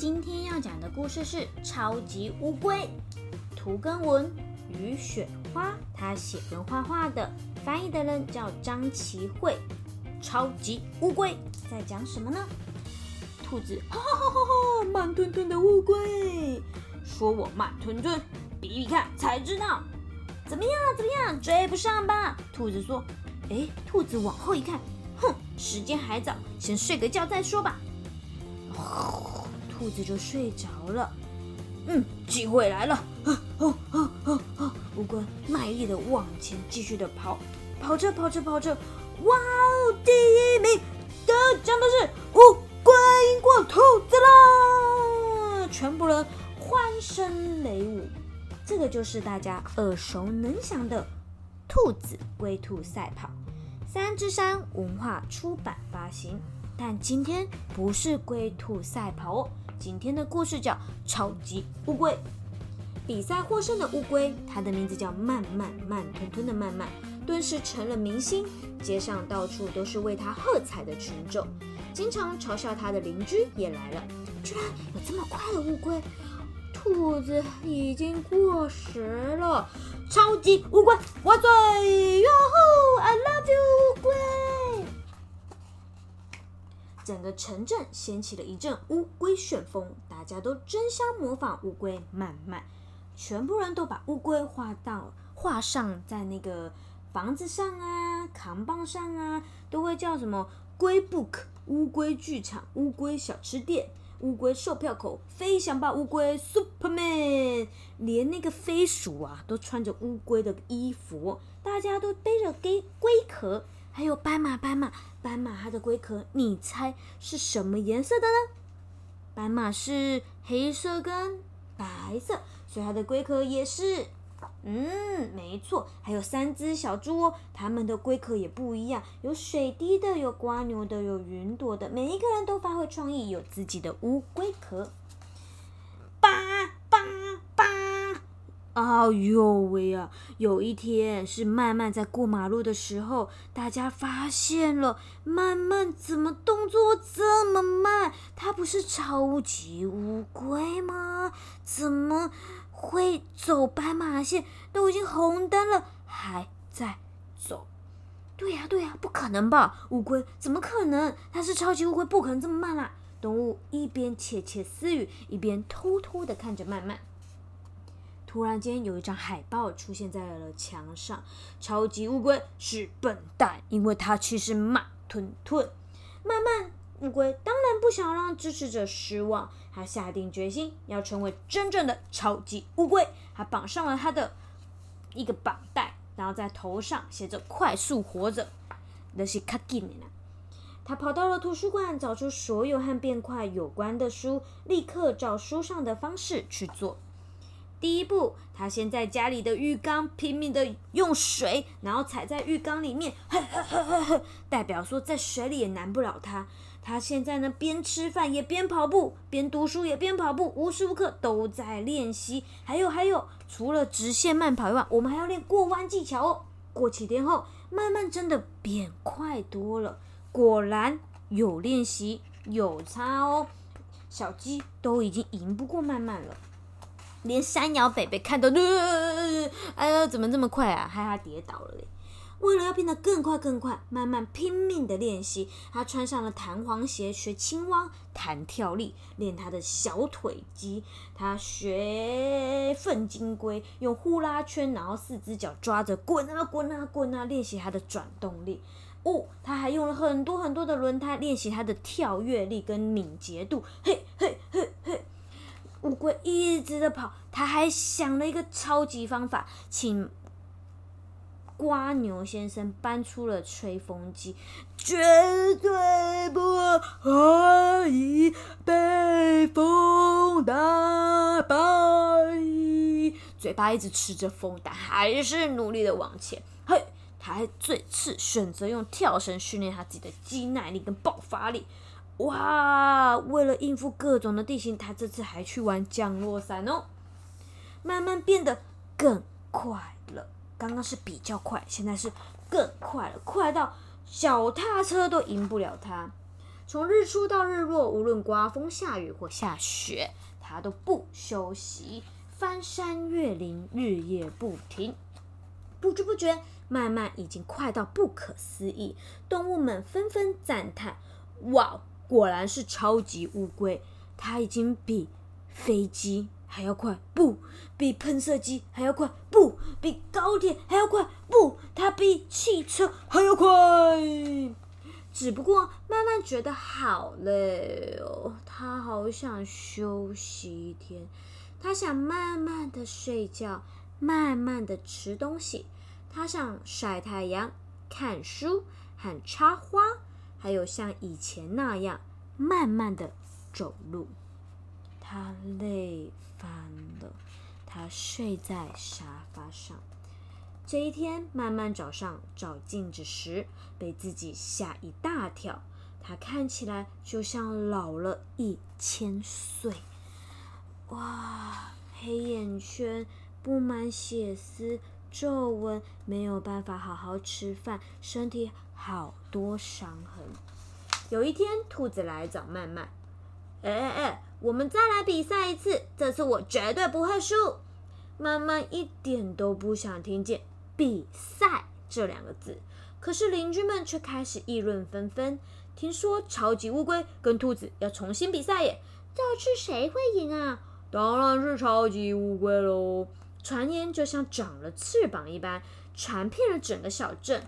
今天要讲的故事是《超级乌龟》，图跟文与雪花，他写跟画画的，翻译的人叫张奇慧。超级乌龟在讲什么呢？兔子哈哈哈哈哈，慢吞吞的乌龟，说我慢吞吞，比比看才知道。怎么样？怎么样？追不上吧？兔子说。哎，兔子往后一看，哼，时间还早，先睡个觉再说吧。兔子就睡着了。嗯，机会来了！哦哦哦哦！乌龟卖力的往前继续的跑，跑着跑着跑着，哇哦，第一名得奖的是乌龟赢过兔子啦！全部人欢声雷舞。这个就是大家耳熟能详的兔子龟兔赛跑。三只山文化出版发行。但今天不是龟兔赛跑哦，今天的故事叫《超级乌龟》。比赛获胜的乌龟，它的名字叫慢慢慢吞吞的慢慢，顿时成了明星，街上到处都是为它喝彩的群众。经常嘲笑它的邻居也来了，居然有这么快的乌龟！兔子已经过时了，超级乌龟万岁！整个城镇掀起了一阵乌龟旋风，大家都争相模仿乌龟慢慢，全部人都把乌龟画到画上在那个房子上啊、扛棒上啊，都会叫什么龟 book、乌龟剧场、乌龟小吃店、乌龟售票口、飞翔吧乌龟 Superman，连那个飞鼠啊都穿着乌龟的衣服，大家都背着龟龟壳。还有斑马，斑马，斑马，它的龟壳，你猜是什么颜色的呢？斑马是黑色跟白色，所以它的龟壳也是，嗯，没错。还有三只小猪哦，它们的龟壳也不一样，有水滴的，有瓜牛的，有云朵的，每一个人都发挥创意，有自己的乌龟壳。哎呦喂啊！有一天是慢慢在过马路的时候，大家发现了慢慢怎么动作这么慢？它不是超级乌龟吗？怎么会走斑马线？都已经红灯了，还在走？对呀对呀，不可能吧？乌龟怎么可能？它是超级乌龟，不可能这么慢啦！动物一边窃窃私语，一边偷偷的看着慢慢。突然间，有一张海报出现在了墙上。超级乌龟是笨蛋，因为它其实慢吞吞。慢慢，乌龟当然不想让支持者失望，他下定决心要成为真正的超级乌龟。他绑上了他的一个绑带，然后在头上写着“快速活着”，那是卡紧的。他跑到了图书馆，找出所有和变快有关的书，立刻照书上的方式去做。第一步，他先在家里的浴缸拼命的用水，然后踩在浴缸里面，呵呵呵呵呵代表说在水里也难不了他。他现在呢，边吃饭也边跑步，边读书也边跑步，无时无刻都在练习。还有还有，除了直线慢跑以外，我们还要练过弯技巧哦。过几天后，慢慢真的变快多了。果然有练习有差哦，小鸡都已经赢不过慢慢了。连山羊北北看到，哎呀，怎么这么快啊？害他跌倒了嘞！为了要变得更快更快，慢慢拼命的练习。他穿上了弹簧鞋，学青蛙弹跳力，练他的小腿肌。他学粪金龟，用呼啦圈，然后四只脚抓着滚啊滚啊滚啊，练习他的转动力。哦，他还用了很多很多的轮胎，练习他的跳跃力跟敏捷度。嘿嘿嘿嘿。乌龟一直的跑，他还想了一个超级方法，请瓜牛先生搬出了吹风机，绝对不可以被风打败。嘴巴一直吃着风，但还是努力的往前。嘿，他还这次选择用跳绳训练他自己的肌耐力跟爆发力。哇！为了应付各种的地形，他这次还去玩降落伞哦。慢慢变得更快了，刚刚是比较快，现在是更快了，快到脚踏车都赢不了他。从日出到日落，无论刮风下雨或下雪，它都不休息，翻山越岭，日夜不停。不知不觉，慢慢已经快到不可思议，动物们纷纷赞叹：“哇，果然是超级乌龟！它已经比飞机还要快，不比喷射机还要快，不比高铁还要快，不，它比汽车还要快。”只不过慢慢觉得好累哦，他好想休息一天，他想慢慢的睡觉，慢慢的吃东西，他想晒太阳、看书喊插花，还有像以前那样慢慢的走路。他累翻了，他睡在沙发上。这一天，慢慢早上照镜子时，被自己吓一大跳。他看起来就像老了一千岁。哇，黑眼圈布满血丝、皱纹，没有办法好好吃饭，身体好多伤痕。有一天，兔子来找曼曼：“哎哎哎，我们再来比赛一次，这次我绝对不会输。”妈妈一点都不想听见。比赛这两个字，可是邻居们却开始议论纷纷。听说超级乌龟跟兔子要重新比赛耶，这次谁会赢啊？当然是超级乌龟喽！传言就像长了翅膀一般，传遍了整个小镇。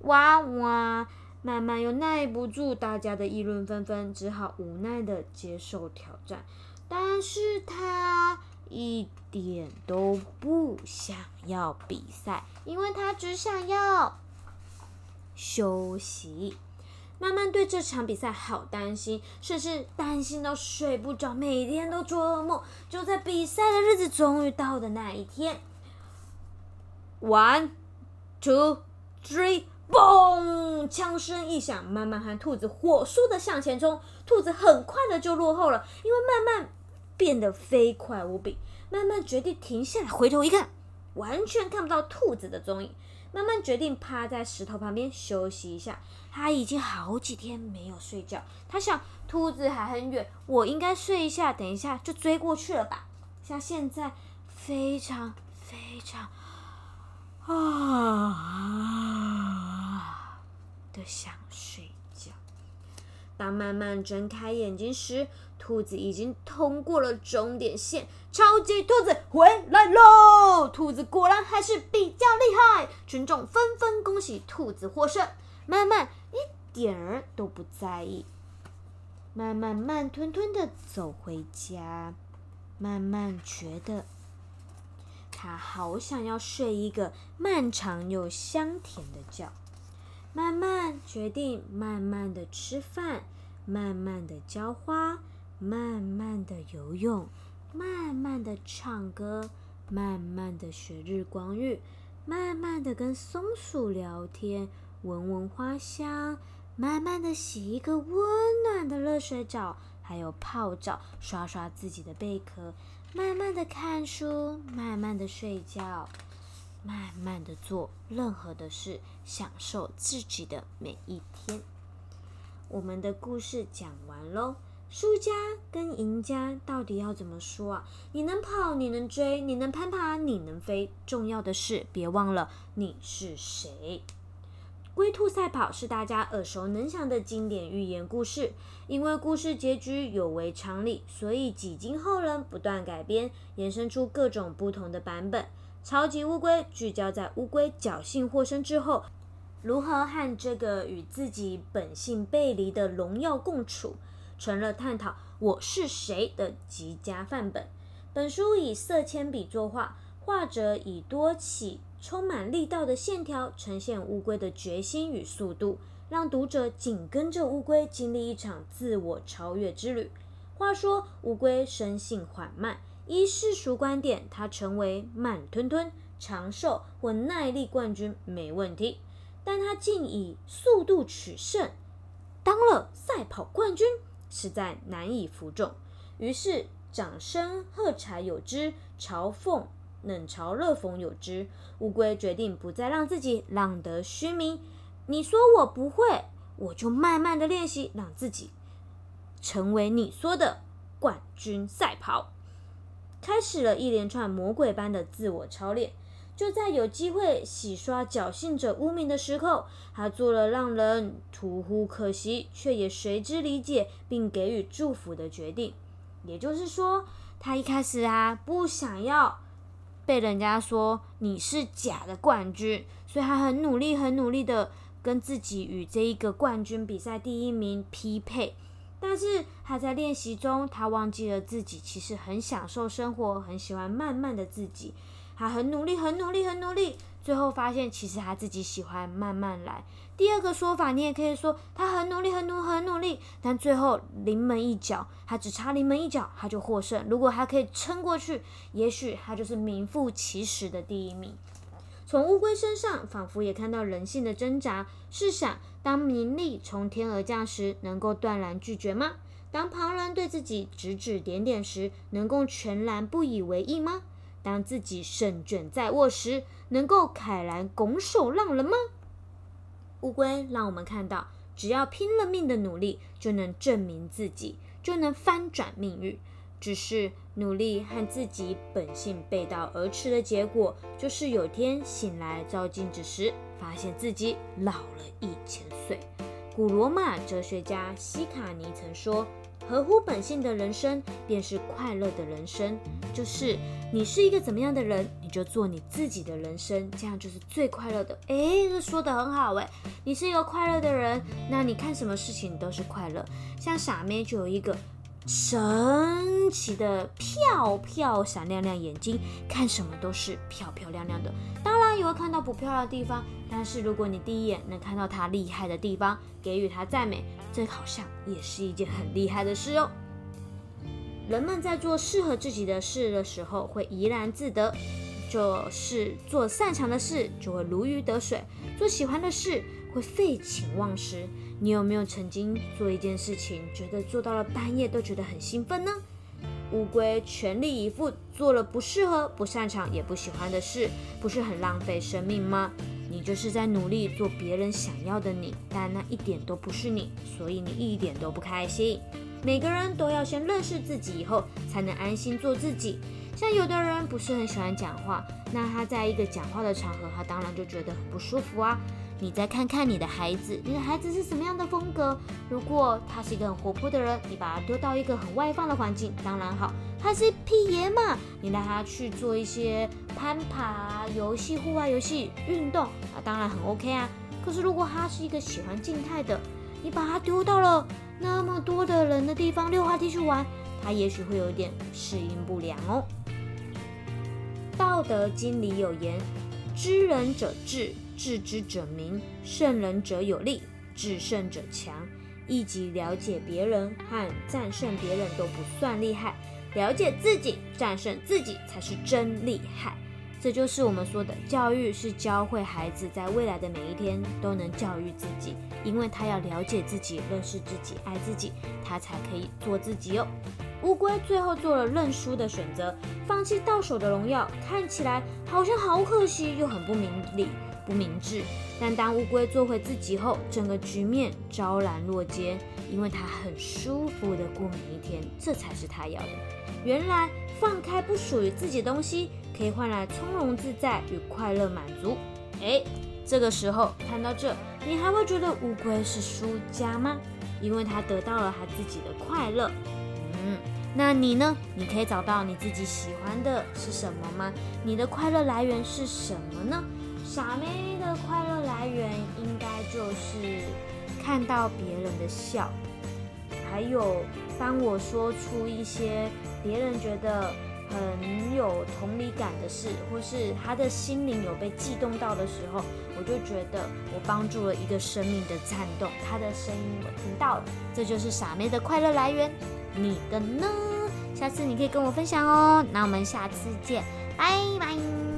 哇哇！慢慢又耐不住大家的议论纷纷，只好无奈的接受挑战。但是他。一点都不想要比赛，因为他只想要休息。慢慢对这场比赛好担心，甚至担心到睡不着，每天都做噩梦。就在比赛的日子终于到的那一天，One, two, three, 嘣枪声一响，慢慢和兔子火速的向前冲。兔子很快的就落后了，因为慢慢。变得飞快无比，慢慢决定停下来，回头一看，完全看不到兔子的踪影。慢慢决定趴在石头旁边休息一下。他已经好几天没有睡觉，他想兔子还很远，我应该睡一下，等一下就追过去了吧。像现在非常非常啊想睡觉。当慢慢睁开眼睛时，兔子已经通过了终点线，超级兔子回来喽！兔子果然还是比较厉害，群众纷纷恭喜兔子获胜。慢慢一点儿都不在意，慢慢慢吞吞的走回家。慢慢觉得，他好想要睡一个漫长又香甜的觉。慢慢决定，慢慢的吃饭，慢慢的浇花。慢慢的游泳，慢慢的唱歌，慢慢的学日光浴，慢慢的跟松鼠聊天，闻闻花香，慢慢的洗一个温暖的热水澡，还有泡澡，刷刷自己的贝壳，慢慢的看书，慢慢的睡觉，慢慢的做任何的事，享受自己的每一天。我们的故事讲完喽。输家跟赢家到底要怎么说啊？你能跑，你能追，你能攀爬，你能飞。重要的是，别忘了你是谁。龟兔赛跑是大家耳熟能详的经典寓言故事。因为故事结局有违常理，所以几经后人不断改编，衍生出各种不同的版本。超级乌龟聚焦在乌龟侥幸获胜之后，如何和这个与自己本性背离的荣耀共处。成了探讨我是谁的极佳范本。本书以色铅笔作画，画者以多起充满力道的线条呈现乌龟的决心与速度，让读者紧跟着乌龟经历一场自我超越之旅。话说，乌龟生性缓慢，依世俗观点，它成为慢吞吞、长寿或耐力冠军没问题，但它竟以速度取胜，当了赛跑冠军。实在难以服众，于是掌声喝彩有之，嘲讽冷嘲热讽有之。乌龟决定不再让自己浪得虚名。你说我不会，我就慢慢的练习，让自己成为你说的冠军赛跑。开始了一连串魔鬼般的自我操练。就在有机会洗刷侥幸者污名的时候，他做了让人徒呼可惜，却也随之理解并给予祝福的决定。也就是说，他一开始啊不想要被人家说你是假的冠军，所以他很努力、很努力的跟自己与这一个冠军比赛第一名匹配。但是他在练习中，他忘记了自己其实很享受生活，很喜欢慢慢的自己。他很努力，很努力，很努力，最后发现其实他自己喜欢慢慢来。第二个说法，你也可以说他很努力，很努，很努力，但最后临门一脚，他只差临门一脚，他就获胜。如果他可以撑过去，也许他就是名副其实的第一名。从乌龟身上，仿佛也看到人性的挣扎。试想，当名利从天而降时，能够断然拒绝吗？当旁人对自己指指点点时，能够全然不以为意吗？当自己胜券在握时，能够慨然拱手让人吗？乌龟让我们看到，只要拼了命的努力，就能证明自己，就能翻转命运。只是努力和自己本性背道而驰的结果，就是有天醒来照镜子时，发现自己老了一千岁。古罗马哲学家希卡尼曾说。合乎本性的人生，便是快乐的人生。就是你是一个怎么样的人，你就做你自己的人生，这样就是最快乐的。诶，这说的很好诶，你是一个快乐的人，那你看什么事情都是快乐。像傻妹就有一个。神奇的漂漂闪亮亮眼睛，看什么都是漂漂亮亮的。当然也会看到不漂亮的地方，但是如果你第一眼能看到它厉害的地方，给予它赞美，这好像也是一件很厉害的事哦。人们在做适合自己的事的时候，会怡然自得，就是做擅长的事就会如鱼得水，做喜欢的事会废寝忘食。你有没有曾经做一件事情，觉得做到了半夜都觉得很兴奋呢？乌龟全力以赴做了不适合、不擅长也不喜欢的事，不是很浪费生命吗？你就是在努力做别人想要的你，但那一点都不是你，所以你一点都不开心。每个人都要先认识自己，以后才能安心做自己。像有的人不是很喜欢讲话，那他在一个讲话的场合，他当然就觉得很不舒服啊。你再看看你的孩子，你的孩子是什么样的风格？如果他是一个很活泼的人，你把他丢到一个很外放的环境，当然好。他是一匹野马，你带他去做一些攀爬游戏、户外游戏、运动啊，当然很 OK 啊。可是如果他是一个喜欢静态的，你把他丢到了那么多的人的地方溜滑梯去玩，他也许会有点适应不良哦。道德经里有言：知人者智。治之者明，胜人者有力，制胜者强。一级了解别人和战胜别人都不算厉害，了解自己、战胜自己才是真厉害。这就是我们说的教育，是教会孩子在未来的每一天都能教育自己，因为他要了解自己、认识自己、爱自己，他才可以做自己哦。乌龟最后做了认输的选择，放弃到手的荣耀，看起来好像好可惜，又很不明理。不明智，但当乌龟做回自己后，整个局面昭然若揭，因为它很舒服的过每一天，这才是他要的。原来放开不属于自己的东西，可以换来从容自在与快乐满足。哎，这个时候看到这，你还会觉得乌龟是输家吗？因为他得到了他自己的快乐。嗯，那你呢？你可以找到你自己喜欢的是什么吗？你的快乐来源是什么呢？傻妹的快乐来源应该就是看到别人的笑，还有当我说出一些别人觉得很有同理感的事，或是他的心灵有被悸动到的时候，我就觉得我帮助了一个生命的颤动，他的声音我听到了，这就是傻妹的快乐来源。你的呢？下次你可以跟我分享哦。那我们下次见，拜拜。